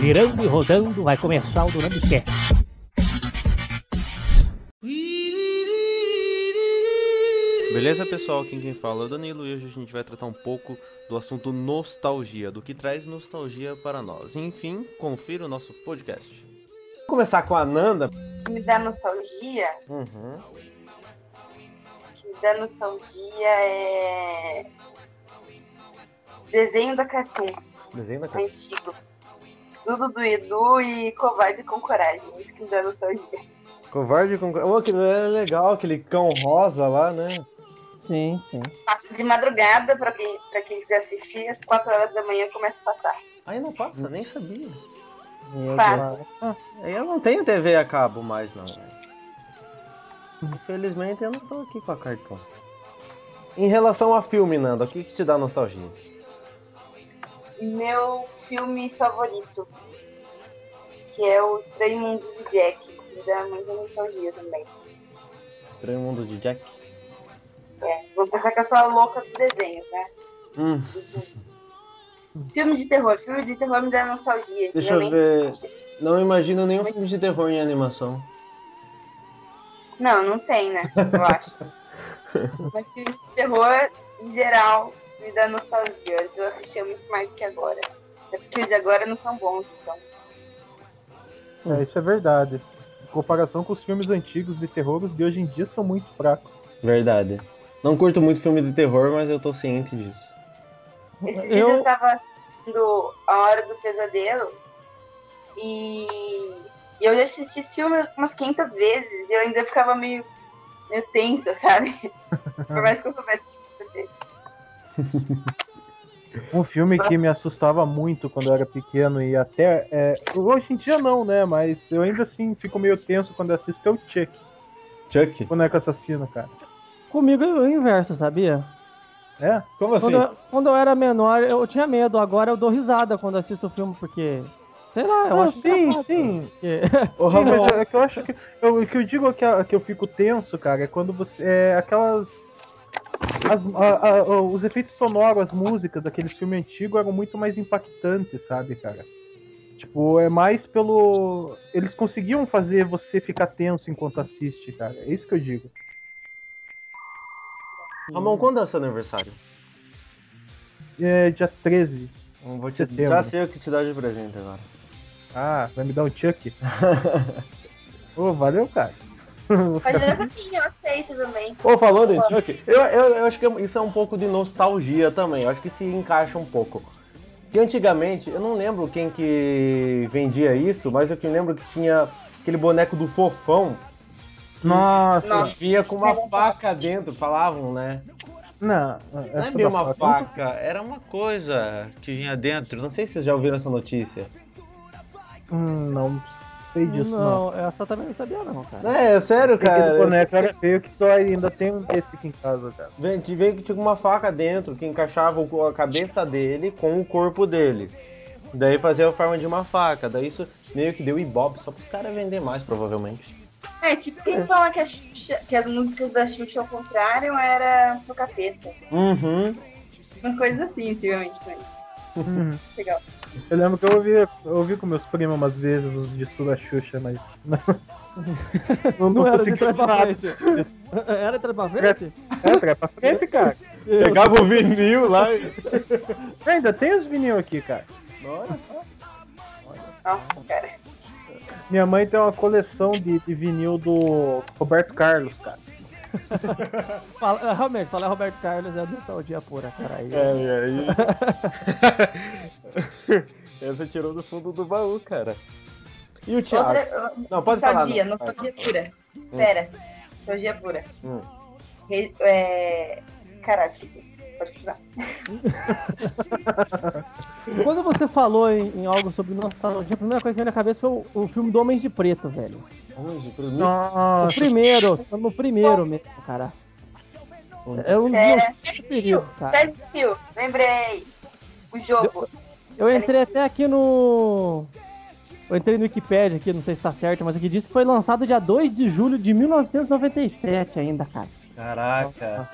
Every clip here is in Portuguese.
Girando e rodando, vai começar o Durando Esquece. Beleza, pessoal? Aqui quem fala é o Danilo e hoje a gente vai tratar um pouco do assunto nostalgia, do que traz nostalgia para nós. Enfim, confira o nosso podcast. Vamos começar com a Nanda. me dá nostalgia, Uhum. que me dá nostalgia é desenho da Cartoon, Desenho da cara. antigo. Tudo do Edu e Covarde com Coragem. Isso que me dá nostalgia. Covarde com. Oh, que é legal, aquele cão rosa lá, né? Sim, sim. Passa de madrugada pra quem, pra quem quiser assistir, às 4 horas da manhã começa a passar. Ainda passa, nem sabia. Meu Passa. Ah, eu não tenho TV a cabo mais, não. velho. Infelizmente eu não tô aqui com a cartão. Em relação a filme, Nanda, o que, que te dá nostalgia? Meu filme favorito, que é o Estranho Mundo de Jack. que Me dá muita nostalgia também. Estranho Mundo de Jack? É, vou pensar que eu sou a louca dos desenhos, né? Hum, Filme de terror. Filme de terror me dá nostalgia. Deixa eu Antigamente- não imagino nenhum filme de terror em animação. Não, não tem, né? Eu acho. Mas filme de terror, em geral, me dá nostalgia. Antes Eu assistia muito mais do que agora. Os de agora não são bons, então. É, isso é verdade. Em comparação com os filmes antigos de terror, os de hoje em dia são muito fracos. Verdade. Não curto muito filme de terror, mas eu tô ciente disso. Esse dia eu Eu, tava assistindo A Hora do Pesadelo e e eu já assisti esse filme umas 500 vezes e eu ainda ficava meio, meio tensa, sabe? Por mais que eu soubesse Um filme que me assustava muito quando eu era pequeno e até. é, hoje em dia não, né? Mas eu ainda assim fico meio tenso quando eu assisto é o Chuck, Chuck? boneco assassino, cara. comigo é o inverso, sabia? É? Como assim? Quando, eu, quando eu era menor, eu tinha medo. Agora eu dou risada quando assisto o filme, porque. Sei lá, eu Ah, acho sim, sim. Porque- Ô, Sim, Ramon, mas é que eu acho que. eu- O que eu digo que, é- que eu fico tenso, cara, é quando você. É aquelas. As- a- a- os efeitos sonoros, as músicas daquele filme antigo eram muito mais impactantes, sabe, cara? Tipo, é mais pelo. Eles conseguiam fazer você ficar tenso enquanto assiste, cara. É isso que eu digo. Ramon, quando é o seu aniversário? É dia 13. Não vou te... Já sei o que te dar de presente agora. Ah, vai me dar um Chuck? Ô, valeu, cara. Mas eu assim, eu aceito também. Ô, falando em Chuck, eu, eu, eu acho que isso é um pouco de nostalgia também. Eu acho que se encaixa um pouco. Que antigamente, eu não lembro quem que vendia isso, mas eu que lembro que tinha aquele boneco do fofão Nossa, Nossa. que vinha com uma faca dentro, falavam, né? não. Não é bem uma faca- faca, era uma coisa que vinha dentro. Não sei se vocês já ouviram essa notícia. Hum, não sei disso, não. não, essa também não sabia, não, cara. É, sério, Aquele cara. boneco era feio que só ainda tem um desse aqui em casa, cara. Vem, te veio que tinha uma faca dentro que encaixava o- a cabeça dele com o corpo dele. Daí fazia a forma de uma faca. Daí isso meio que deu ibope só pros caras vender mais, provavelmente. É, tipo, quem fala que, a Xuxa- que as músicas da Xuxa ao contrário era pro capeta. Uhum. Umas coisas assim, antigamente também. Uhum. Legal. Eu lembro que eu ouvi, eu ouvi com meus primos umas vezes os discos da Xuxa, mas. Não, não, Não era de consegui trás pra frente. Era de trás pra frente? É, trás pra frente, cara. Pegava o vinil lá e. Ainda tem os vinil aqui, cara. Olha só. Nossa, cara. Minha mãe tem uma coleção de, de vinil do Roberto Carlos, cara. Fala, realmente, falar Roberto Carlos é nostalgia pura, cara. Aí, É, e aí. Essa tirou do fundo do baú, cara. E o Thiago? Outra, Não, pode falar. nostalgia, não. nostalgia pura. Pera, nostalgia pura. Hum. Re- É... Caraca, pode continuar. Quando você falou em, em algo sobre nostalgia, a primeira coisa que veio na cabeça foi o, o filme do Homem de Preto, velho. Pro mim? O Nossa, primeiro, no primeiro mesmo, cara. É um dos É, meus assistiu, preferidos, já cara. assistiu, lembrei. O jogo. Eu entrei até aqui no. Eu entrei no Wikipedia aqui, não sei se tá certo, mas aqui diz que foi lançado dia 2 de julho de 1997 ainda, cara. Caraca.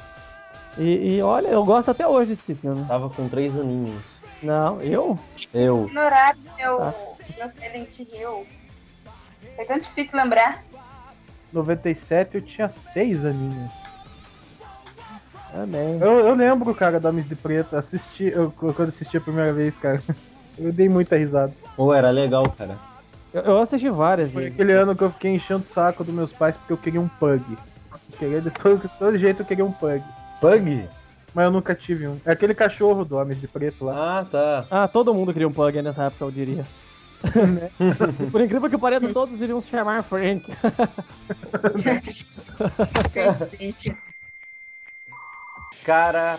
E, e olha, eu gosto até hoje desse filme. Tava com três aninhos. Não, eu? Eu. Ignorar meu, Tá. meu Silent Hill. É tão difícil lembrar. 97 eu tinha 6 aninhos. Também. Eu, eu lembro, cara, da Miss de Preto. Assisti, eu, quando assisti a primeira vez, cara. Eu dei muita risada. Pô, era legal, cara. Eu, eu assisti várias Foi vezes. aquele ano que eu fiquei enchendo o saco dos meus pais porque eu queria um pug. Eu queria de todo, de todo jeito eu queria um pug. Pug? Mas eu nunca tive um. É aquele cachorro do Homem de Preto lá. Ah, tá. Ah, todo mundo queria um pug nessa época, eu diria. Por incrível que pareça, todos iriam se chamar Frank. Cara,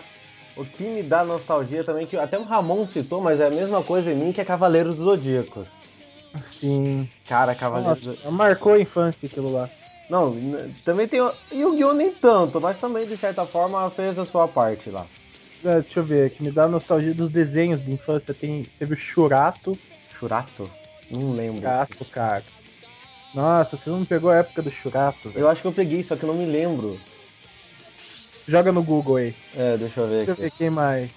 o que me dá nostalgia também, que até o Ramon citou, mas é a mesma coisa em mim, que é Cavaleiros dos Zodíacos. Sim. Cara, Cavaleiros dos Nossa, marcou a infância aquilo lá. Não, também tem o Yu-Gi-Oh! nem tanto, mas também, de certa forma, fez a sua parte lá. É, deixa eu ver, que me dá nostalgia dos desenhos de infância. Tem, teve o Churato. Churato? Não lembro. Churato, cara. Nossa, você não pegou a época do Churato, velho. Eu acho que eu peguei, só que eu não me lembro. Joga no Google aí. É, deixa eu ver Deixa eu aqui. ver quem mais.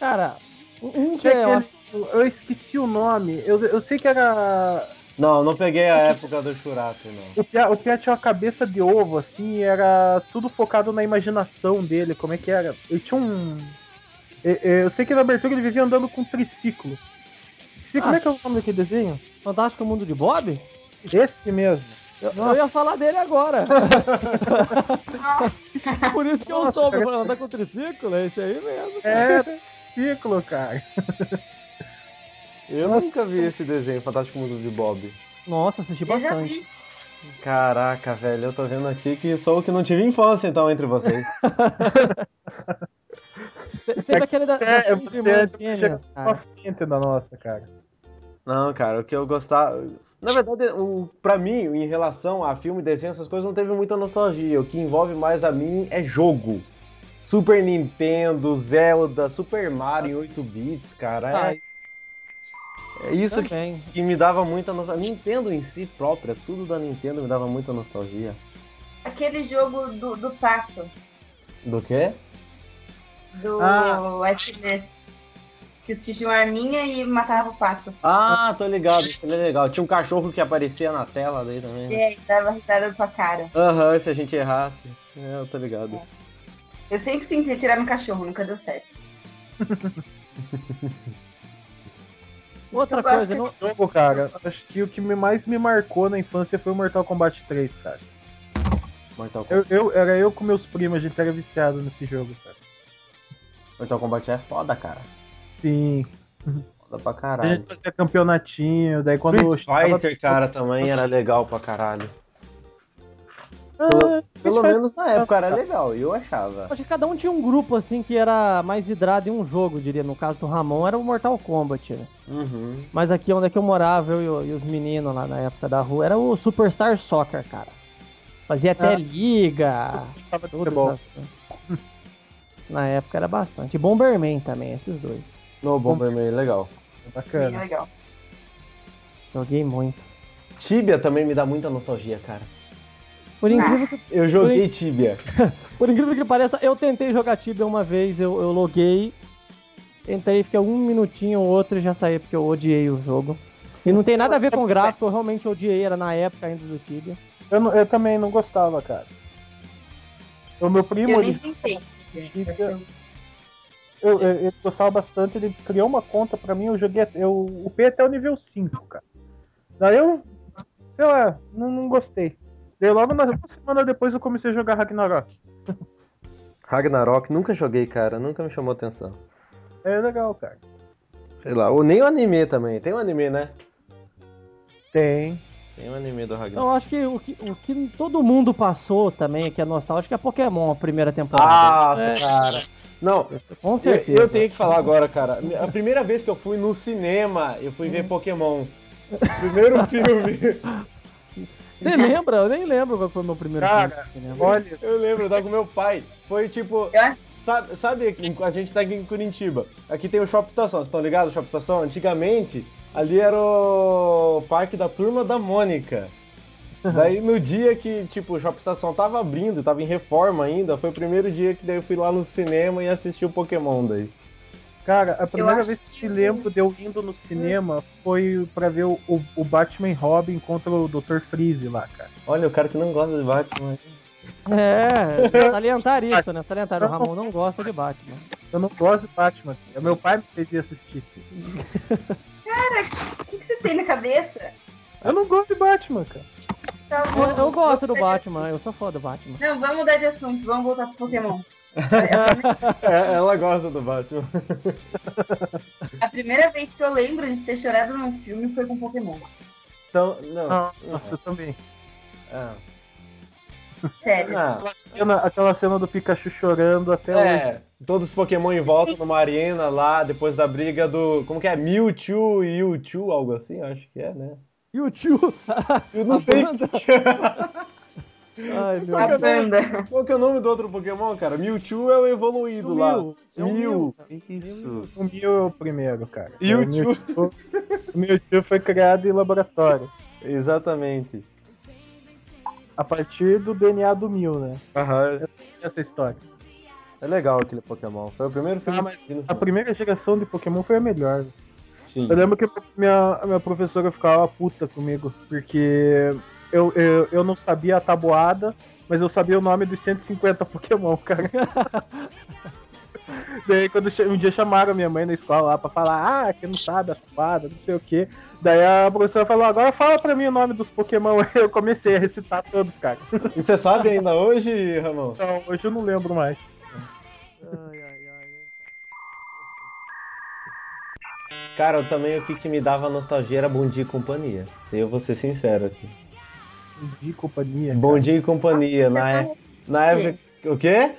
Cara, um que é, eu aquele- eu esqueci o nome. Eu, eu sei que era. Não, não peguei a época do Churato, não. O Pia, o Pia tinha uma cabeça de ovo, assim, e era tudo focado na imaginação dele. Como é que era? Ele tinha um. Eu, sei que na abertura ele vivia andando com um triciclo. Sei como Ah. é que é o nome daquele desenho? Fantástico Mundo de Bob? Esse mesmo. Eu, eu ia falar dele agora. Por isso que eu Nossa, soube, cara. andar com triciclo, é esse aí mesmo. É, triciclo, cara. Eu nunca vi esse desenho, Fantástico Mundo de Bob. Nossa, assisti Eu já bastante. vi. Caraca, velho, eu tô vendo aqui que sou o que não tive infância, então, entre vocês. Te- Teve aquele da, das É, três irmãs gêmeas, cara. frente da nossa, cara. Não, cara, o que eu gostava. Na verdade, o, pra mim, em relação a filme, desenho, essas coisas, não teve muita nostalgia. O que envolve mais a mim é jogo. Super Nintendo, Zelda, Super Mario em 8 bits, cara. É, é isso que, que me dava muita nostalgia. Nintendo em si própria, tudo da Nintendo me dava muita nostalgia. Aquele jogo do, do pato, Do quê? do Ah. SNS. Que tinha uma arminha e matava o pato. Ah, tô ligado, isso é legal. Tinha um cachorro que aparecia na tela daí também. E né? aí, dava risada sua cara. Aham, se a gente errasse. É, eu tô ligado. Eu sempre tentei tirar meu cachorro, nunca deu certo. Outra coisa, não, Jogo, cara, acho que o que me- mais me marcou na infância foi o Mortal Kombat 3, cara. Mortal Kombat, Eu, eu- era eu com meus primos, a gente era viciado nesse jogo, cara. Mortal Kombat é foda, cara. Sim. Foda pra A caralho. gente fazia campeonatinho, daí quando Street Fighter, cara, também era legal pra caralho. Ah, Pelo menos na época era legal, eu achava. acho que cada um tinha um grupo assim que era mais vidrado em um jogo, diria. No caso do Ramon era o Mortal Kombat, né? Uhum. Mas aqui onde é que eu morava, eu e e os meninos lá na época da rua, era o Superstar Soccer, cara. Fazia até Ah. liga. Tudo Na época era bastante. E Bomberman também, esses dois. No Bomberman, legal. Bem Bacana. legal. Joguei muito. Tibia também me dá muita nostalgia, cara. Por incrível que, Eu joguei Tibia. por incrível que pareça, eu tentei jogar Tibia uma vez, eu, eu loguei, entrei, fiquei um minutinho ou outro e já saí, porque eu odiei o jogo. E não tem nada a ver com gráfico, eu realmente odiei, era na época ainda do Tibia. Eu, não- eu também não gostava, cara. O meu primo, Eu nem ele, tentei. eu, eu- ele gostava bastante, ele criou uma conta pra mim, eu joguei, até- eu upei até o nível 5, cara. Daí eu, sei lá, não, não gostei. Daí logo na semana depois eu comecei a jogar Ragnarok. Ragnarok, nunca joguei, cara, nunca me chamou atenção. É legal, cara. Sei lá, ou nem o anime também. Tem um anime, né? Tem. Tem um anime do Ragnarok. Eu acho que o, que o que todo mundo passou também, que é nostálgico, é Pokémon, a primeira temporada. Nossa, É, cara. Não, com eu, certeza. eu tenho que falar agora, cara. A primeira vez que eu fui no cinema, eu fui ver Pokémon. Primeiro filme. Você lembra? Eu nem lembro qual foi o meu primeiro Cara, filme. Olha, Eu lembro, eu tava com meu pai. Foi tipo. Sabe, sabe aqui- a gente tá aqui em Curitiba. Aqui tem o Shop Estação, vocês estão ligados? O Shop Estação? Antigamente, ali era o parque da turma da Mônica. Daí no dia que, tipo, o Shop Estação tava abrindo, tava em reforma ainda, foi o primeiro dia que daí eu fui lá no cinema e assisti o Pokémon daí. Cara, a primeira vez que que- lembro de eu indo no cinema foi pra ver o, o, o Batman Robin contra o Dr. Freeze lá, cara. Olha, o cara que não gosta de Batman. É, salientar isso, né? Salientar. O Ramon não gosta de Batman. Eu não gosto de Batman. cara. Meu pai me fez ir assistir. O que, que você tem na cabeça? Eu não gosto de Batman, cara. Tá Eu, bom. eu gosto do Batman, eu sou fã do Batman. Não, vamos mudar de assunto. Vamos voltar pro Pokémon. É, ela gosta do Batman. A primeira vez que eu lembro de ter chorado num filme foi com Pokémon. Então, não. Ah, nossa, eu também. Ah, Sério. ah, Cena- aquela cena do Pikachu chorando até hoje. é, todos os Pokémon em volta numa arena lá, depois da briga do. Como que é? Mewtwo e Mewtwo, algo assim, eu acho que é, né? O tio? Eu não A sei. Ai, meu A Qual que é o nome- banda. Qual que é o nome do outro Pokémon, cara? Mewtwo é o evoluído O lá. Mew, é o Mew. Mew. Isso. O Mew é o primeiro, cara. E o o Mewtwo, o Mewtwo foi criado em laboratório. Exatamente. A partir do DNA do Mew, né? Aham. Essa história. É legal aquele Pokémon. Foi o primeiro filme Ah, mas A primeira geração de Pokémon foi a melhor. Sim. Eu lembro que minha, minha professora ficava puta comigo, porque eu, eu, eu não sabia a tabuada, mas eu sabia o nome dos 150 Pokémon, cara. Daí quando um dia chamaram minha mãe na escola lá pra falar, ah, que não sabe a tabuada, não sei o que. Daí a professora falou, agora fala pra mim o nome dos Pokémon. Eu comecei a recitar todos, cara. E você sabe ainda hoje, Ramon? Então, hoje eu não lembro mais. Ai, ai, ai. Cara, eu também o que, que me dava nostalgia era Bom Dia e Companhia. Eu vou ser sincero aqui. De companhia. Bom Dia e Companhia, na, é- na época. O quê?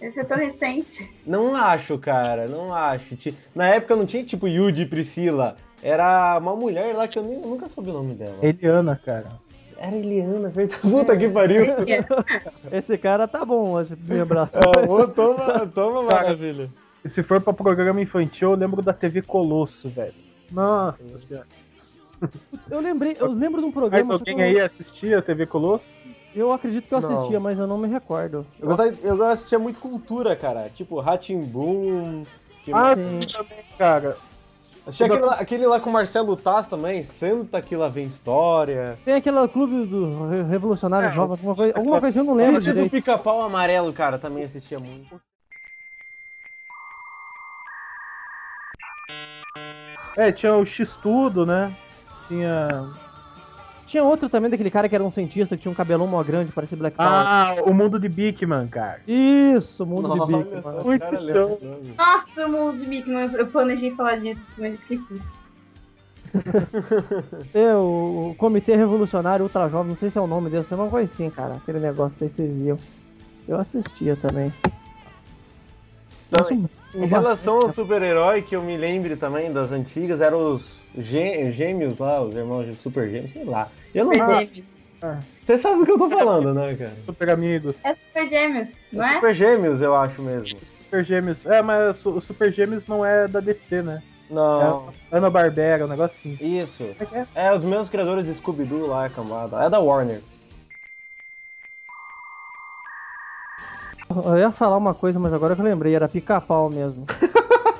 Esse é tão recente. Não acho, cara, não acho. Na época não tinha tipo Yuji e Priscila. Era uma mulher lá que eu, nem- eu nunca soube o nome dela. Eliana, cara. Era Eliana, verdade. Puta que pariu. Esse cara tá bom hoje, lembração. Ah, ô, toma, toma, maravilha. E se for pra programa infantil, eu lembro da TV Colosso, velho. Nossa senhora. Eu lembrei, eu lembro de um Mas programa. alguém só que aí assistia a TV Colosso? Eu, acredito que eu Não. assistia, mas eu não me recordo. Eu, gostava, eu assistia muito cultura, cara. Tipo, Ratimbum. Ah, Sim. também, cara. Assistia aquele lá, aquele lá com o Marcelo Taz também. Senta que lá vem história. Tem aquele clube do Re- Revolucionário É, Jovem, alguma coisa, alguma coisa que eu não lembro Sítio do. Pica-Pau Amarelo, cara, também assistia muito. É, tinha o X-Tudo, né? Tinha. Tinha outro também daquele cara que era um cientista, que tinha um cabelão mó grande, parecia Black Power. Ah, o mundo de Bigman, cara. Isso, mundo Nossa, de os Muito o nome. Nossa, o mundo de não- Eu planejei falar disso, mas esqueci. É, o, o Comitê Revolucionário Ultra Jovem, não sei se é o nome dele, é uma coisa assim, cara. Aquele negócio, não sei se vocês viam. Eu assistia também. Em relação ao super-herói, que eu me lembre também das antigas, eram os gê- gêmeos lá, os irmãos de super gêmeos, sei lá. Eu não Super. Gêmeos. Você sabe do que eu tô falando, né, cara? Super Amigos. É Super Gêmeos, não é? Super gêmeos, eu acho mesmo. Super Gêmeos. É, mas o o Super Gêmeos não é da DC, né? Não, É Ana Barbera, um negócio assim. isso. É é? É, os mesmos criadores de Scooby-Doo lá, cambada. É da Warner. Eu ia falar uma coisa, mas agora que eu lembrei, era pica-pau mesmo.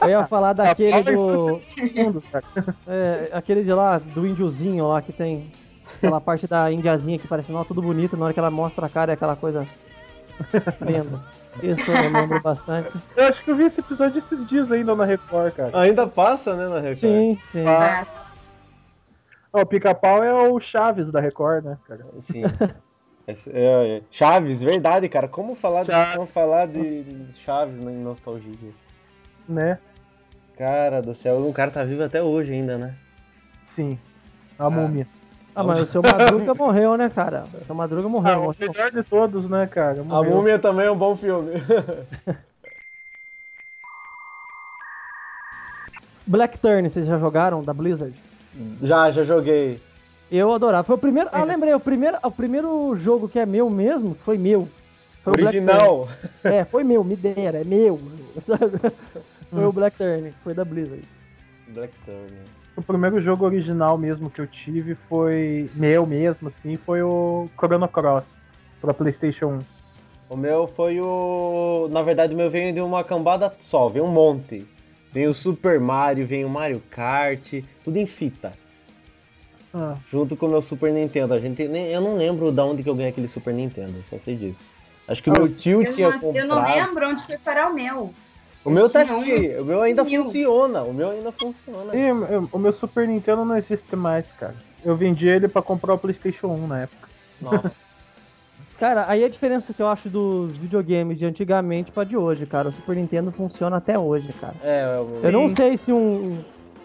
Eu ia falar daquele do. Mundo, cara. É, aquele de lá, do índiozinho lá que tem. Aquela parte da indiazinha que parece não, tudo bonito, na hora que ela mostra a cara é aquela coisa linda. Isso eu lembro bastante. Eu acho que eu vi esse episódio esses dias ainda na Record, cara. Ainda passa, né, na Record? Sim, sim. Ah. O pica-pau é o Chaves da Record, né, cara? Sim. É, é, Chaves, verdade, cara. Como falar de, Chaves. não falar de Chaves na nostalgia? Né? Cara do céu, o cara tá vivo até hoje ainda, né? Sim. A múmia. Ah, mas o seu Madruga morreu, né, cara? O seu Madruga Ah, morreu. o morreu. melhor de todos, né, cara? A Morreu. Múmia também é um bom filme. Black Turn, vocês já jogaram da Blizzard? já, já joguei. Eu adorava. Foi o primeiro. Ah, lembrei, o primeiro, o primeiro jogo que é meu mesmo, foi meu. Foi o Black Original. É, foi meu, me deram, é meu. Sabe? Foi o Black Turn, foi da Blizzard. Black Turn. O primeiro jogo original mesmo que eu tive foi meu mesmo, assim, foi o Chrono Cross pra PlayStation 1. O meu foi o. Na verdade, o meu veio de uma cambada só, veio um monte. vem o Super Mario, vem o Mario Kart, tudo em fita. Ah, Junto com o meu Super Nintendo. A gente nem, eu não lembro de onde que eu ganhei aquele Super Nintendo, só sei disso. Acho que o Ah, meu tio Eu tinha não, eu não comprado. lembro onde foi parar o meu. O meu tá um aqui, o meu ainda funciona, o meu ainda funciona. e eu- o meu Super Nintendo não existe mais, cara. Eu vendi ele pra comprar o PlayStation 1 na época. Nossa. Cara, aí a diferença que eu acho dos videogames de antigamente pra de hoje, cara. O Super Nintendo funciona até hoje, cara. É, o Eu não Sim. sei se um.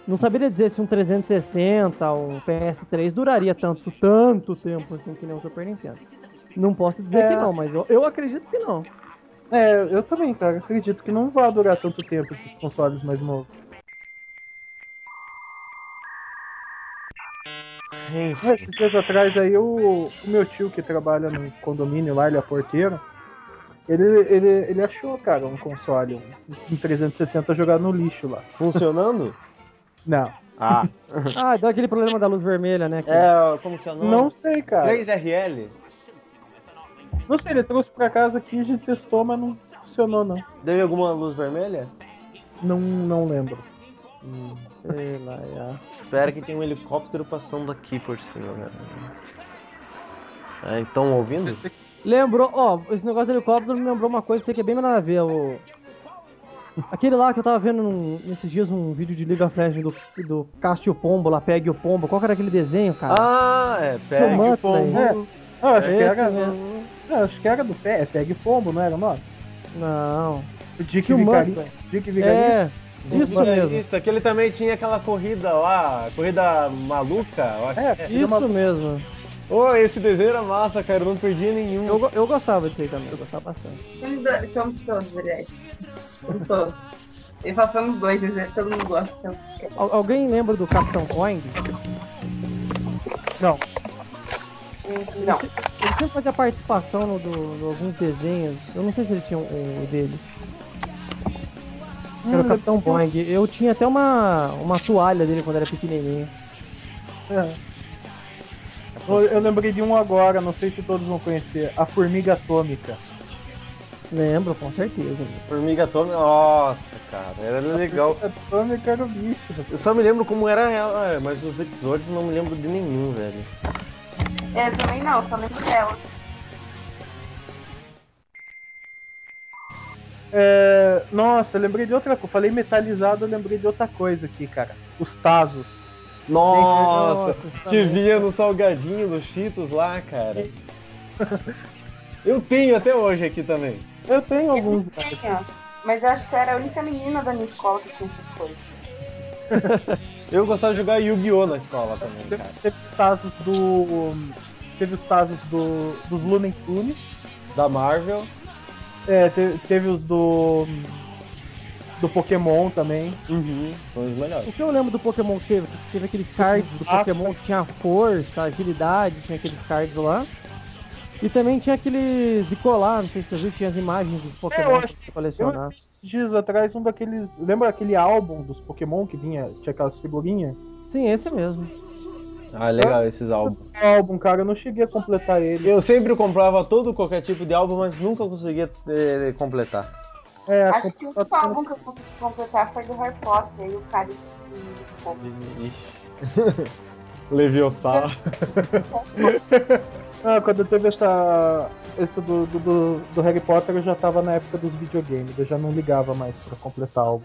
Não saberia dizer se um 360, um PS3 duraria tanto, tanto tempo assim que nem o Super Nintendo. Não posso dizer É. que não, mas eu, eu acredito que não. É, eu também, cara. Acredito que não vai durar tanto tempo esses consoles mais novos. Enfim. Esses dias atrás aí o, o meu tio que trabalha no condomínio lá, ele é porteiro. Ele, ele, ele achou, cara, um console, um, um 360 jogado no lixo lá. Funcionando? Não. Ah. Ah, deu aquele problema da luz vermelha, né? que- É, como que é o nome? Não sei, cara. 3RL? Não sei, ele trouxe pra casa aqui, a gente testou, mas não funcionou, não. Deu alguma luz vermelha? Não, não lembro. Sei lá, já. Espera que tem um helicóptero passando aqui por cima, velho. É, Estão ouvindo? Lembrou, ó, esse negócio do helicóptero me lembrou uma coisa sei que é bem nada a ver. O... Aquele lá que eu tava vendo num- nesses dias um vídeo de League of Legends do, do Caste e o Pombo lá, Pegue o Pombo. Qual que era aquele desenho, cara? Ah, é, pega o pombo. É. Ah, acho, que era, mesmo. ah, acho que era do pé, é Peg Pombo, não era o nome? Não. O Dick o. Muttley. Dick Vigarista. É, isso mesmo. Vigarista, que ele também tinha aquela corrida lá, corrida maluca. Eu acho. É, é uma- Isso mesmo. Ô, esse desenho era massa, cara, eu não perdia nenhum. Eu, eu gostava disso aí também, eu gostava bastante. Somos, todos, verdade. Somos todos. Eu falo somos dois, né? todo mundo gosta. Então. Al- alguém lembra do Capitão Coin? Não. Não. Ele sempre fazia participação no, do, no alguns desenhos. Eu não sei se ele tinha um, um dele. Era o Capitão Boing. Eu tinha até uma, uma toalha dele quando era pequenininho. É. Eu, eu lembrei de um agora, não sei se todos vão conhecer. A Formiga Atômica. Lembro, com certeza. Formiga atômica, nossa, cara, era legal. A Atômica era o bicho. Eu só me lembro como era ela, é, mas os episódios não me lembro de nenhum, velho. É, Eu também não, só lembro dela. É, nossa, eu lembrei de outra coisa. Falei metalizado, eu lembrei de outra coisa aqui, cara. Os Tazos. Nossa, Nossa, que também. vinha no salgadinho dos Cheetos lá, cara. Eu tenho até hoje aqui também. Eu tenho alguns. Tinha, mas eu acho que eu era a única menina da minha escola que tinha essas coisas. Eu gostava de jogar Yu-Gi-Oh! na escola também, Teve, cara. teve os Tazos do. Teve os Tazos do, dos Looney Tunes. Da Marvel. É, teve, teve os do. Do Pokémon também. Uhum. São os melhores. O que eu lembro do Pokémon que teve? Que teve aqueles cards do Ah, Pokémon que tinha força, agilidade, tinha aqueles cards lá. E também tinha aqueles de colar, não sei se você viu, tinha as imagens dos Pokémon É, eu pra acho- você colecionar. Dias atrás, um daqueles. Lembra aquele álbum dos Pokémon que vinha, tinha aquelas figurinhas? Sim, esse mesmo. Ah, legal esses álbuns. Álbum, cara, eu não cheguei a completar ele. Eu sempre comprava todo qualquer tipo de álbum, mas nunca conseguia eh, completar. É, Acho que o único completar- álbum que eu consegui completar foi do Harry Potter e o cara de fogo. Ixi. Leviosa. Ah, quando teve essa. Esse do, do, do, do Harry Potter eu já tava na época dos videogames, eu já não ligava mais pra completar algo.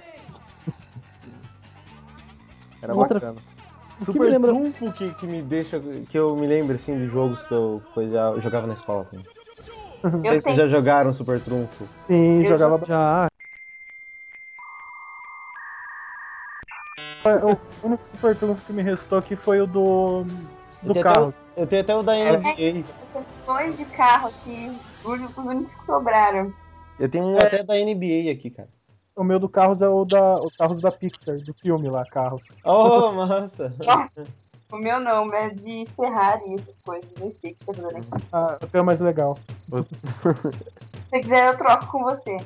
Era Outra- bacana. O que Super me lembra- trunfo que, que me deixa. que eu me lembro assim de jogos que eu, que eu já- eu jogava na escola também. Não sei Eu se vocês já jogaram Super Trunfo. Sim, Eu jogava. Já. O único Super Trunfo que me restou aqui foi o do. Eu do até, carro. o- eu tenho até o da É. NBA. Eu tenho dois de carro aqui, os únicos- os únicos que sobraram. Eu tenho um até da NBA aqui, cara. O meu do Carros é o da. O Carros da Pixar, do filme lá, Carros. Oh, massa! O meu não, mas é de Ferrari e essas coisas. Nem sei o que tá fazendo aqui. Ah, o teu é mais legal. Se você quiser, eu troco com você.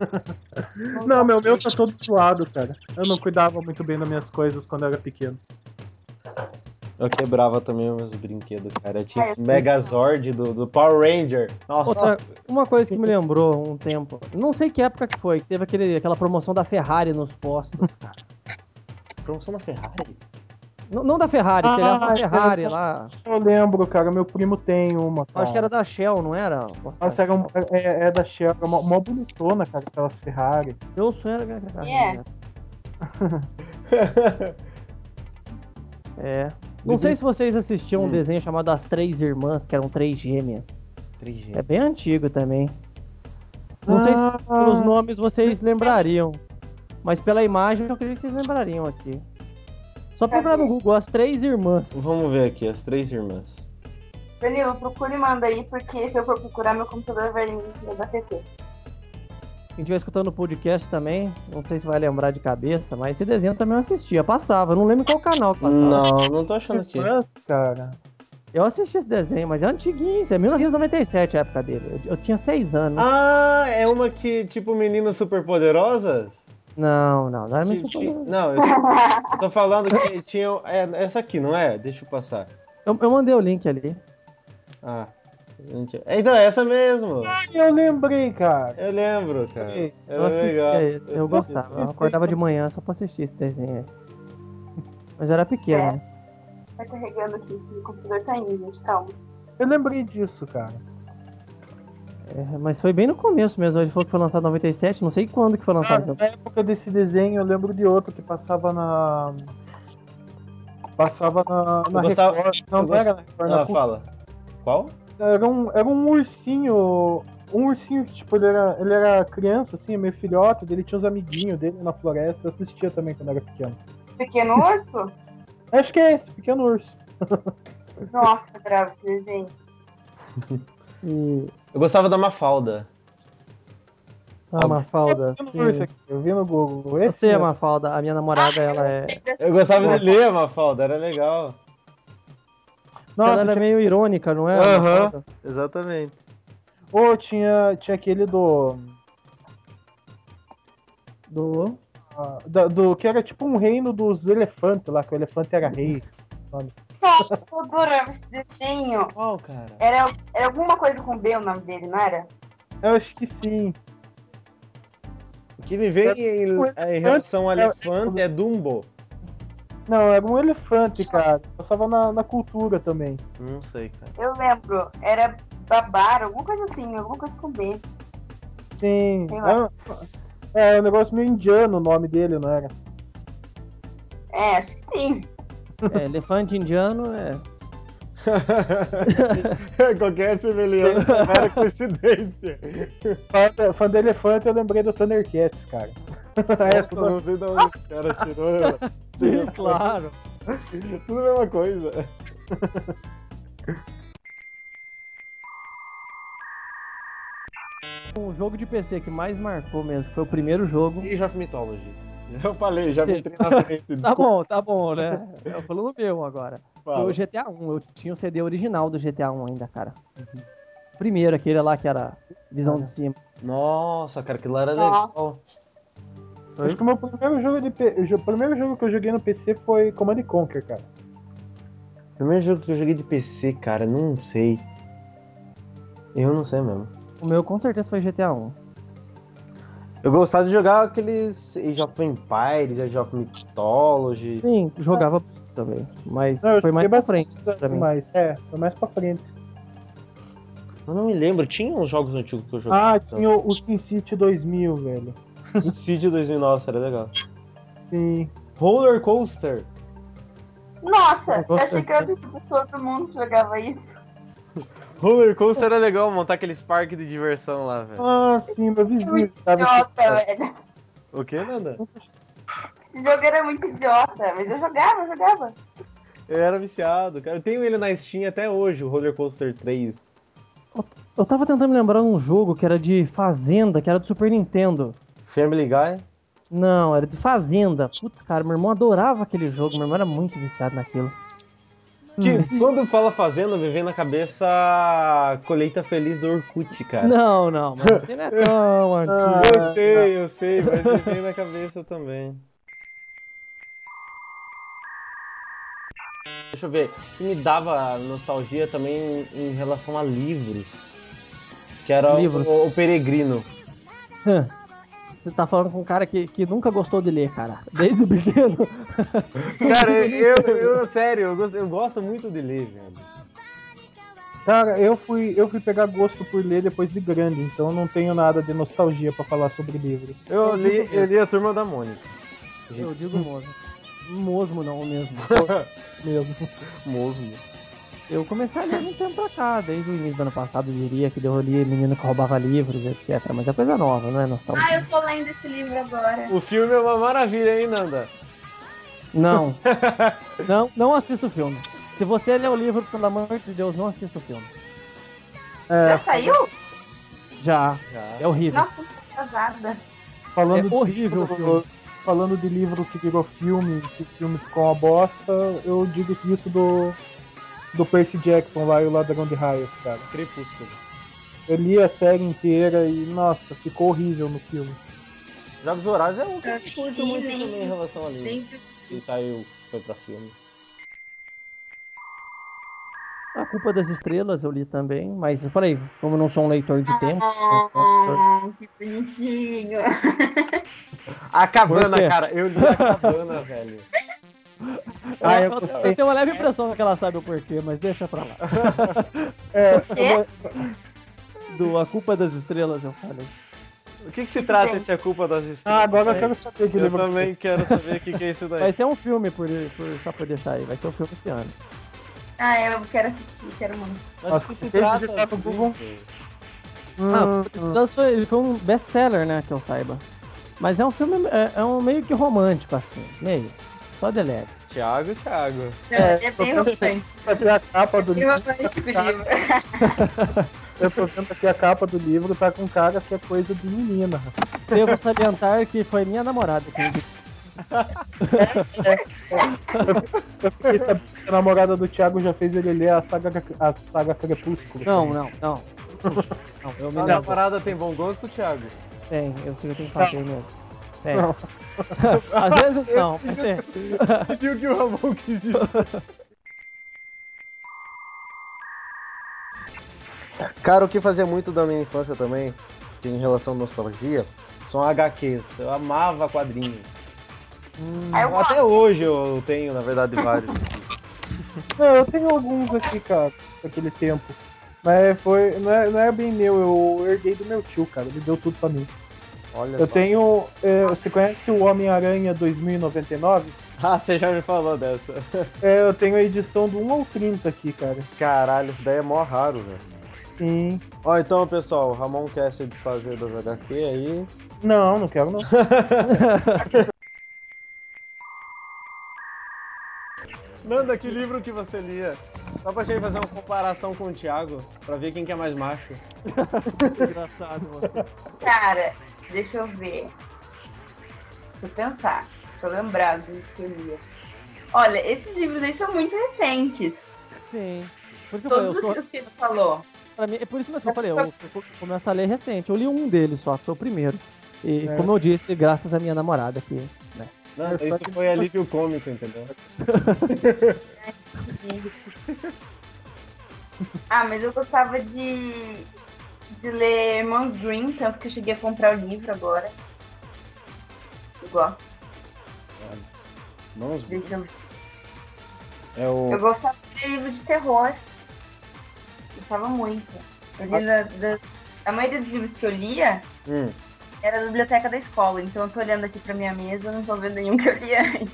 Não, meu, meu tá todo zoado, cara. Eu não cuidava muito bem das minhas coisas quando eu era pequeno. Eu quebrava também os brinquedos, cara. Eu tinha eu esse Megazord do, do Power Ranger. Nossa, Outra, uma coisa que me lembrou um tempo, não sei que época que foi, que teve aquele, aquela promoção da Ferrari nos postos. cara. promoção na Ferrari. Não, não da Ferrari, que Ah, leva a Ferrari eu- lá. Eu lembro, cara, meu primo tem uma. Cara. Acho que era da Shell, não era? Nossa, era um, é, é da Shell, é uma, uma bonitona, cara, aquelas Ferrari. Meu sonho era ganhar aquela É. Ferrari. É. Não sei se vocês assistiam um Hum. desenho chamado As Três Irmãs, que eram três gêmeas. 3G. É bem antigo também. Não sei se Ah. pelos nomes vocês lembrariam. Mas pela imagem eu acredito que vocês lembrariam aqui. Só procurar no Google As Três Irmãs. Vamos ver aqui, as três irmãs. Danilo, procura e manda aí, porque se eu for procurar, meu computador vai me dar PT. Quem estiver escutando o podcast também, não sei se vai lembrar de cabeça, mas esse desenho também eu assistia. Passava, eu não lembro qual canal que passava. Não, não tô achando aqui. Cara. Eu assisti esse desenho, mas é antiguinho, isso é 1997 a época dele. Eu, eu tinha seis anos. Ah, é uma que, tipo, meninas super poderosas? Não, não, não era muito Não, eu eu tô falando que tinha. É essa aqui, não é? Deixa eu passar. eu, eu mandei o link ali. Ah. gente- Então, é essa mesmo. Eu lembrei, cara. Eu lembro, cara. Eu Era legal. esse, eu assisti. gostava. Eu acordava de manhã só pra assistir esse desenho aí. Mas eu era pequeno, É. né? Tá carregando aqui, o computador tá indo, gente, calma. Eu lembrei disso, cara. É, mas foi bem no começo mesmo. Ele falou que foi lançado em 97, não sei quando que foi Ah, lançado. na época desse desenho, eu lembro de outro que passava na. Passava na, na gostava- Record. Não, gost- era na Record, na Ah, fala. Qual? Era um, era um ursinho. Um ursinho que, tipo, ele era, ele era criança, assim, meio filhote, ele tinha os amiguinhos dele na floresta. Eu assistia também quando era pequeno. Pequeno urso? Acho que é esse, pequeno urso. Nossa, bravo esse desenho. E Eu gostava da Mafalda. a Mafalda. Sim. eu vi no Google. Eu Esse sei a mesmo. Mafalda, a minha namorada, ela é. Eu gostava de ler a Mafalda, era legal. Nossa, ela era tinha- meio irônica, não é? Aham. Exatamente. Ô, tinha, tinha aquele do, Do. ah, da- do. que era tipo um reino dos elefantes lá, que o elefante era rei. Nossa, eu adorava esse desenho. Qual, cara? Era, era alguma coisa com B o nome dele, não era? Eu acho que sim. O que me vem em, em relação ao elefante é Dumbo. Não, era um elefante, cara. Passava na, na cultura também. Não sei, cara. Eu lembro. Era Babar, alguma coisa assim, alguma coisa com B. Sim. É, é um negócio meio indiano o nome dele, não era? É, acho que sim. É, elefante indiano é. Qualquer semelhança é mera coincidência. Fã, fã do elefante, eu lembrei do Thundercats, cara. Nossa, não sei de onde o cara tirou. Sim, claro. Tudo a mesma coisa. O jogo de PC que mais marcou mesmo foi o primeiro jogo. Age of Mythology. Eu falei, já me Sim. entrei na frente. Tá bom, tá bom, né? Eu falo no meu agora. Foi fala. o GTA 1. Eu tinha o CD original do GTA 1 ainda, cara. Primeiro, aquele lá que era visão de cima. Nossa, cara, aquilo lá era Nossa. legal. Acho que o meu primeiro jogo, de P- o primeiro jogo que eu joguei no PC foi Command and Conquer, cara. Primeiro jogo que eu joguei de PC, cara, não sei. Eu não sei mesmo. O meu com certeza foi GTA 1. Eu gostava de jogar aqueles Age of Empires, Age of Mythology. Sim, jogava também. Mas Não, eu foi mais pra frente pra mim. Mas, é, foi mais pra frente. Eu não me lembro, tinha uns jogos antigos que eu joguei. Ah, tinha o, o SimCity 2000, velho. Cid 2009, era legal. Sim. Roller Coaster. Nossa, Eu eu achei que era outra pessoa do mundo que jogava isso. Roller Coaster era legal, montar aqueles parques de diversão lá, velho. Ah, sim, meu vizinho. Tava Idiota, velho. O que, Nanda? Esse jogo era muito idiota, mas eu jogava, eu jogava. Eu era viciado, cara. Eu tenho ele na Steam até hoje, o Roller Coaster 3. Eu tava tentando lembrar um jogo que era de Fazenda, que era do Super Nintendo. Family Guy. Não, era de Fazenda. Putz, cara, meu irmão adorava aquele jogo. Meu irmão era muito viciado naquilo. Que Hum, quando fala fazenda, me vem na cabeça a colheita feliz do Orkut, cara. Não, não, mas não é tão antigo. Eu sei, eu sei, mas me vem na cabeça também. Deixa eu ver. O que me dava nostalgia também em relação a livros. Que era Livros. o, o Peregrino. Você tá falando com um cara que, que nunca gostou de ler, cara. Desde o pequeno. Cara, eu, eu, eu- sério, eu gosto, eu gosto muito de ler, velho. Cara, eu fui, eu fui pegar gosto por ler depois de grande, então eu não tenho nada de nostalgia pra falar sobre livros. Eu li, eu li a Turma da Mônica. Eu digo mosmo. Mosmo não, mesmo. Mesmo. Mosmo. Eu comecei a ler um tempo pra cá, desde o início do ano passado, eu diria, que eu li Menino que Roubava Livros, etc. Mas é coisa nova, não é nostalgia? Ah, eu tô lendo esse livro agora. O filme é uma maravilha, hein, Nanda? Não. não, não assista o filme. Se você ler o livro, pelo amor de Deus, não assista o filme. É, Já saiu? Já. Já. É horrível. Nossa, casada. falando É de horrível o livro- filme. Falando de livro que virou filme, que filme ficou uma bosta, eu digo isso do, do Percy Jackson lá e o Ladrão de Raios, cara. Crepúsculo. Eu li a série inteira e, nossa, ficou horrível no filme. Jogos Vorazes é um que eu Eu curto muito também em relação a livro. Sempre. Que saiu, foi pra filme. A Culpa das Estrelas eu li também, mas eu falei, como eu não sou um leitor de tempo. Ah, que bonitinho. A cabana, cara. Eu li a cabana, velho. Ah, eu, eu eu- tenho uma leve impressão que ela sabe o porquê, mas deixa pra lá. É, quê? Do A Culpa das Estrelas eu falei. O que, que se trata esse A Culpa das Estrelas? ah, agora eu quero saber que Eu também quero saber o que, que é isso daí. Vai ser um filme, por, por, só por deixar aí. Vai ser um filme esse ano. Ah, eu quero assistir, quero muito. Mas o que se trata? digitar no Google. Ah, Hum, foi, ele foi um best-seller, né, que eu saiba. Mas é um filme, é, é um meio que romântico, assim, meio. Só de leve. Thiago, Thiago. É, É, bem eu romântico. fazer a capa do livro. livro. Eu tô vendo aqui a capa do livro, tá com cara que é coisa de menina. Devo salientar que foi minha namorada que me Eu fiquei sabendo que a namorada do Thiago já fez ele ler a saga, a saga Crepúsculo. Não, não, não. Não, eu me A namorada tem bom gosto, Thiago? Tem, eu sei que eu tenho que fazer mesmo. Tem. Não. Às vezes não, tem. Pediu que o Ramon quis dizer. Cara, o que fazia muito da minha infância também, que em relação à nostalgia, são HQs. Eu amava quadrinhos. Aí eu Até hoje eu tenho, na verdade, vários. Não, eu tenho alguns aqui, cara, daquele tempo. Mas foi. Não é, não é bem meu, eu herdei do meu tio, cara. Ele deu tudo pra mim. Olha Eu só. tenho. é, você conhece o Homem-Aranha 2099? Ah, você já me falou dessa. É, eu tenho a edição do 1 ao 30 aqui, cara. Caralho, isso daí é mó raro, velho. Sim. Ó, então, pessoal, o Ramon quer se desfazer das HQ aí. Não, não quero não. Nanda, que livro que você lia? Só pra gente fazer uma comparação com o Thiago, pra ver quem que é mais macho. Engraçado você. Cara, deixa eu ver. Deixa eu pensar. Lembrar dos livros que eu lia. Olha, esses livros aí são muito recentes. Sim. Por isso eu falei, Todos eu sou, os que você falou. mim, é por isso mesmo que eu falei, eu, eu começo a ler recente. Eu li um deles só, foi o primeiro. E É. como eu disse, graças à minha namorada que. Não, isso foi alívio cômico, entendeu? Ah, mas eu gostava de, de ler Irmãos Green, tanto que eu cheguei a comprar o livro agora. Eu gosto. Não, os- Deixa eu é o. Eu gostava de ler livros de terror. Gostava muito. Eu li da, da- a maioria dos livros que eu lia Hum. Era da biblioteca da escola, então eu tô olhando aqui pra minha mesa, não tô vendo nenhum que eu li antes.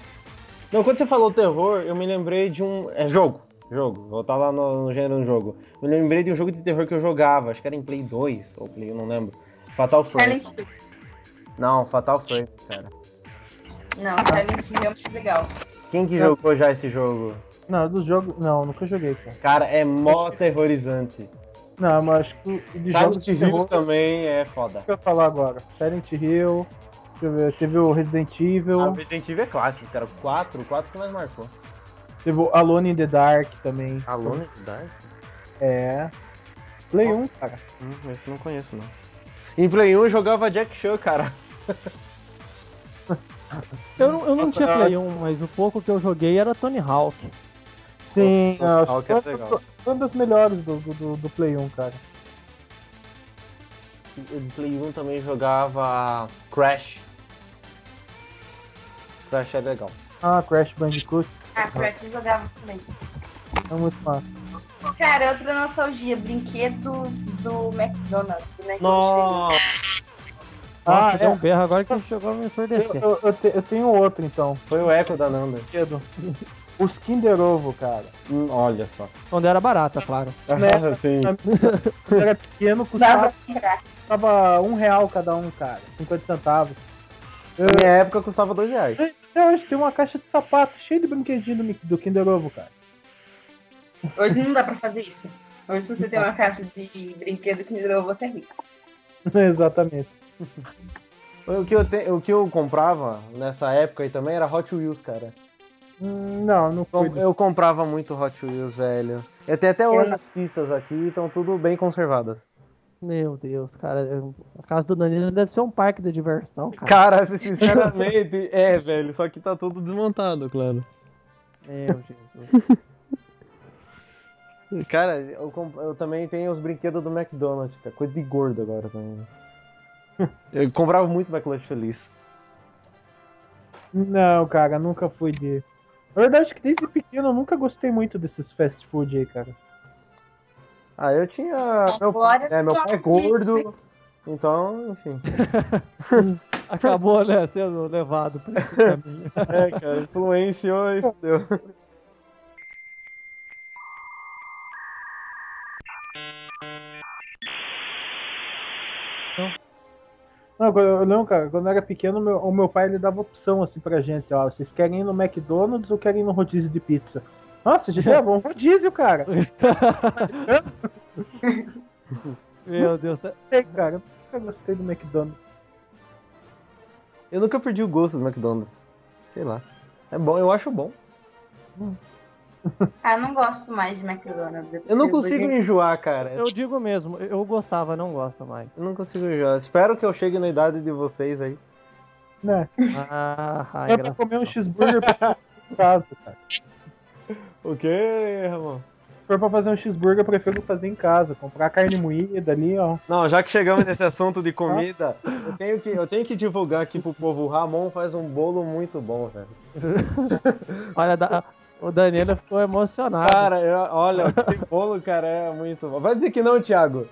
Não, quando você falou terror, eu me lembrei de um. É jogo. Jogo. Voltar lá no, no gênero do jogo. Eu me lembrei de um jogo de terror que eu jogava. Acho que era em Play 2 ou Play, eu não lembro. Fatal Frame. Silent. Não, Fatal Frame, cara. Não, Silent Hill é muito legal. Quem que Não. jogou já esse jogo? Não, dos jogos. Não, nunca joguei, cara. Cara, é mó terrorizante. Não, mas acho que de Silent de Hill terror também é foda. que eu ia falar agora. Silent Hill, deixa eu ver, teve o Resident Evil, Ah, Resident Evil é clássico, cara. 4, 4 que mais marcou. teve o Alone in the Dark também. Alone Dark? É. Play 1, cara. Hum, esse eu não conheço, não. Em Play 1 eu jogava Jack Chan, cara. Eu não, eu não tinha Play 1, mas o pouco que eu joguei era Tony Hawk. Sim, Total, acho que é foi legal. foi uma das melhores do, do, do- do Play 1, cara. No Play 1 também jogava Crash. Crash é legal. Ah, Crash Bandicoot, Ah, Crash eu jogava também. é muito massa. Cara, outra nostalgia, brinquedo do McDonald's. Do McDonald's. Nossa! Ah, é. um berro agora que chegou a me Eu, ensurdecer. eu, eu te- eu tenho outro então. Foi o eco da Nanda. Brinquedo. Os Kinder Ovo, cara. Hum, olha só. Quando era barata, claro. Né? Sim. Quando era pequeno, custava, custava um real cada um, cara. 50 centavos. Na minha época custava dois reais. Até hoje tem uma caixa de sapato cheia de brinquedinho do, Kinder Ovo, cara. Hoje não dá pra fazer isso. Hoje se você tem uma caixa de brinquedo que virou, você é rico. Exatamente. O que, eu te- o que eu comprava nessa época aí também era Hot Wheels, cara. Não, não foi. Eu comprava muito Hot Wheels, velho. Eu tenho até hoje as pistas aqui, estão tudo bem conservadas. Meu Deus, cara. A casa do Danilo deve ser um parque de diversão, cara. Cara, sinceramente, é, velho. Só que tá tudo desmontado, claro. Meu Jesus. Cara, eu, eu também tenho os brinquedos do McDonald's, cara. Coisa de gordo agora também. Eu comprava muito McLanche Feliz. Não, cara, nunca fui de. Na verdade, que desde pequeno eu nunca gostei muito desses fast food aí, cara. Ah, eu tinha. Meu é, meu pai é que- gordo. Então, enfim. Acabou, né, sendo levado por esse caminho. É, cara, influenciou e fudeu. Não, quando- eu lembro, cara, quando eu era pequeno, meu- o meu pai ele dava opção assim pra gente, ó. Vocês querem ir no McDonald's ou querem ir no rodízio de pizza? Nossa, gente levou um rodízio, cara. Meu Deus. tá- Ei, cara, eu nunca gostei do McDonald's. Eu nunca perdi o gosto do McDonald's. Sei lá. É bom, eu acho bom. Ah, não gosto mais de McDonald's. Eu não consigo enjoar, cara. Eu digo mesmo, eu gostava, não gosto mais. Eu não consigo enjoar. Espero que eu chegue na idade de vocês aí. Né? Ah, ai, Dá pra comer um cheeseburger pra casa, cara. O quê, Ramon? Se for pra fazer um cheeseburger, eu prefiro fazer em casa. Comprar carne moída ali, ó. Não, já que chegamos nesse assunto de comida, eu tenho que, eu tenho que divulgar aqui pro povo. O Ramon faz um bolo muito bom, velho. Olha, da- o Danilo ficou emocionado. Cara, eu- olha, aquele bolo, cara, é muito bom. Vai dizer que não, Thiago.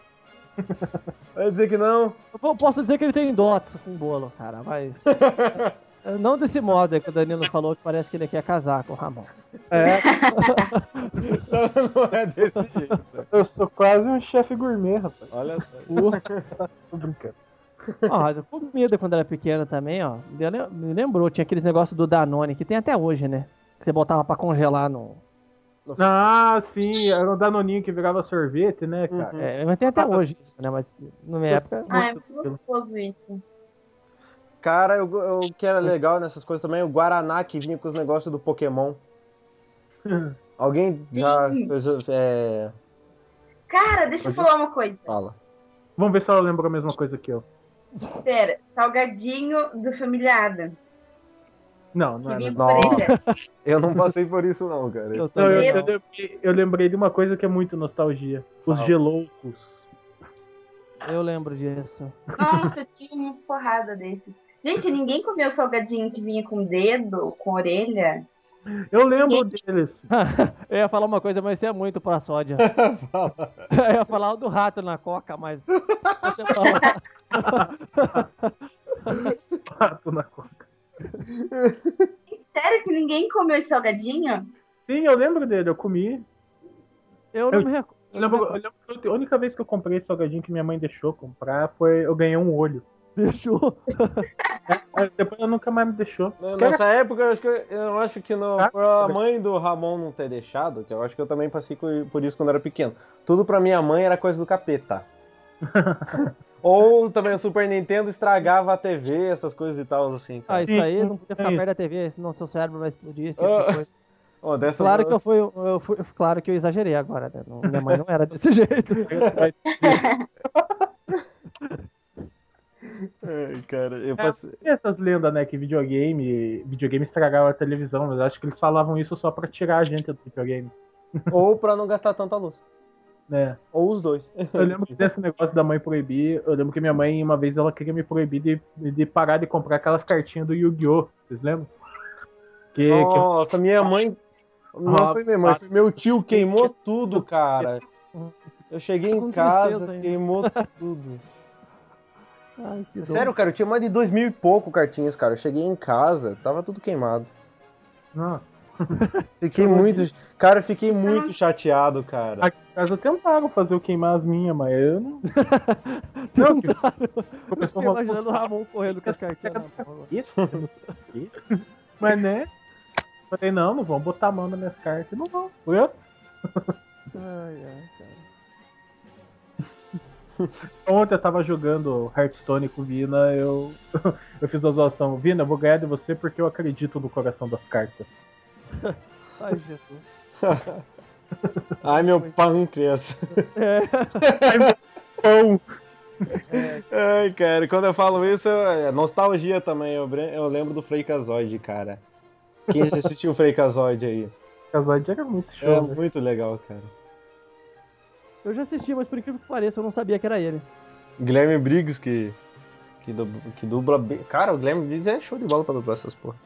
Vai dizer que não. Eu posso dizer que ele tem dots com bolo, cara, mas. Não desse modo aí que o Danilo falou que parece que ele quer casar com o Ramon. É, Não, não é desse jeito. eu sou quase um chefe gourmet, rapaz. Olha só. Tô brincando. Ó, comida quando era pequena também, ó. Me lembrou, tinha aqueles negócios do Danone, que tem até hoje, né? Que você botava pra congelar no. Ah, sim, era um danoninho que virava sorvete, né, cara? É, mas tem até hoje isso, né? Mas na minha época. Ah, é muito gostoso isso. Cara, eu, eu que era legal nessas coisas também, o Guaraná que vinha com os negócios do Pokémon. Alguém já fez, é, Cara, deixa eu falar uma coisa. fala. Vamos ver se ela lembrou a mesma coisa que eu. Pera, salgadinho do Família Adam. Não, não é. vinha Não. orelha. Eu não passei por isso não, cara. Eu Não, eu, eu não. lembrei, eu lembrei de uma coisa que é muito nostalgia. Os Fala. geloucos. Eu lembro disso. Nossa, eu tinha uma porrada desses. Gente, ninguém comeu salgadinho que vinha com dedo, com orelha? Eu lembro deles. eu ia falar uma coisa, mas isso é muito pra sódia. Fala. eu ia falar o do rato na coca, mas. Deixa eu falar. Pato na coca. Sério que ninguém comeu esse salgadinho? Sim, eu lembro dele, eu comi. Eu não me recordo. Eu lembro, eu lembro que a única vez que eu comprei esse salgadinho que minha mãe deixou comprar foi eu ganhei um olho. Deixou. Mas depois ela nunca mais me deixou. Nessa época, eu acho que, eu acho que não, Ah, por a mãe do Ramon não ter deixado, que eu acho que eu também passei por isso quando era pequeno. Tudo pra minha mãe era coisa do capeta. Ou também o Super Nintendo estragava a TV, essas coisas e tal, assim. Ah, Cara. isso aí não podia ficar perto da TV, senão seu cérebro vai explodir. tipo Ah. Ó, dessa Claro que eu fui, eu fui. Claro que eu exagerei agora, né? Não- Minha mãe não era desse jeito. Ai, cara, eu É. passei. E essas lendas, né, que videogame, videogame estragava a televisão, mas eu acho que eles falavam isso só pra tirar a gente do videogame. Ou pra não gastar tanta luz. Né? Ou os dois. Eu lembro que desse negócio da mãe proibir, eu lembro que minha mãe, uma vez, ela queria me proibir de, de parar de comprar aquelas cartinhas do Yu-Gi-Oh! Vocês lembram? Que, que Nossa, minha mãe. Não Ah, foi minha mãe, foi meu tio, queimou tudo, cara. Eu cheguei Com em casa, queimou tudo. Ai, que dor. Sério, cara, eu tinha mais de dois mil e pouco cartinhas, cara. Eu cheguei em casa, tava tudo queimado. Não, Fiquei muito. Cara, eu fiquei muito chateado, cara. em casa tentaram fazer eu queimar as minhas, mas eu não. Não, começou Fiquei imaginando o Ramon correndo com as cartinhas. Isso, isso. Mas né? Falei, não, não vão botar a mão nas minhas cartas. Não vão. Eu? Ai, ai, cara. Ontem eu tava jogando Hearthstone com o Vina, eu, eu fiz a zoação. Vina, eu vou ganhar de você porque eu acredito no coração das cartas. Ai, Jesus. Ai, meu pâncreas. Pão! Ai, cara, quando eu falo isso, é nostalgia também. Eu, eu lembro do Freakazoid, cara. Quem já assistiu o Freakazoid aí? Casado era muito É show. né? muito legal, cara. Eu já assisti, mas por incrível que pareça, eu não sabia que era ele. Guilherme Briggs, que, que, dub- que dubla bem. Cara, o Guilherme Briggs é show de bola pra dublar essas porra.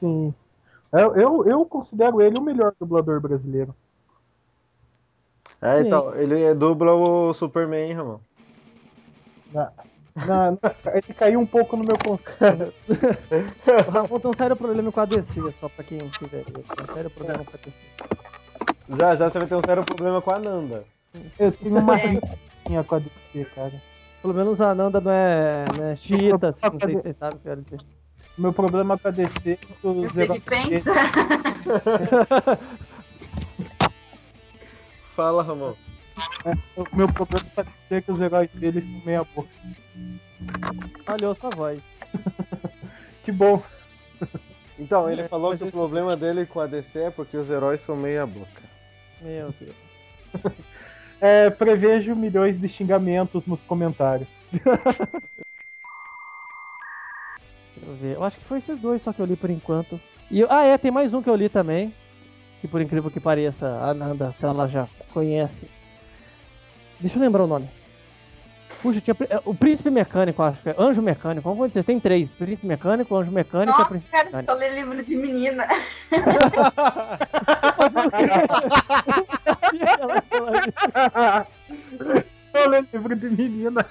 Sim. Eu, eu, eu considero ele o melhor dublador brasileiro. É, Sim. então, ele dubla o Superman, Ramon. Na, na, ele caiu um pouco no meu conceito. O Ramon tem um sério problema com a DC, só pra quem tiver. Tem um sério problema com a DC. Já, já você vai ter um sério problema com a Nanda. Eu tenho uma rixinha com a DC, cara. Pelo menos a Nanda não é, não é xiita, assim, não sei se vocês sabem o que eu quero dizer. Meu problema com a DC é os sei que heróis. Fala, Ramon. o meu problema com a DC é que os heróis dele são meia boca. Falhou sua voz. Que bom. Então, ele É, falou que o problema dele com a DC é porque os heróis são meia boca. Meu Deus. É, prevejo milhões de xingamentos nos comentários. Deixa eu ver. Eu acho que foi esses dois só que eu li por enquanto. E, eu- ah, é, tem mais um que eu li também. Que por incrível que pareça, a Nanda, se ela já conhece. Deixa eu lembrar o nome. Puxa, tinha. é, O Príncipe Mecânico, acho que é. Anjo Mecânico, vamos dizer, tem três. Príncipe Mecânico, Anjo Mecânico e Nossa, Príncipe cara, Mecânico. só ler livro de menina. Eu lembro livro de menina.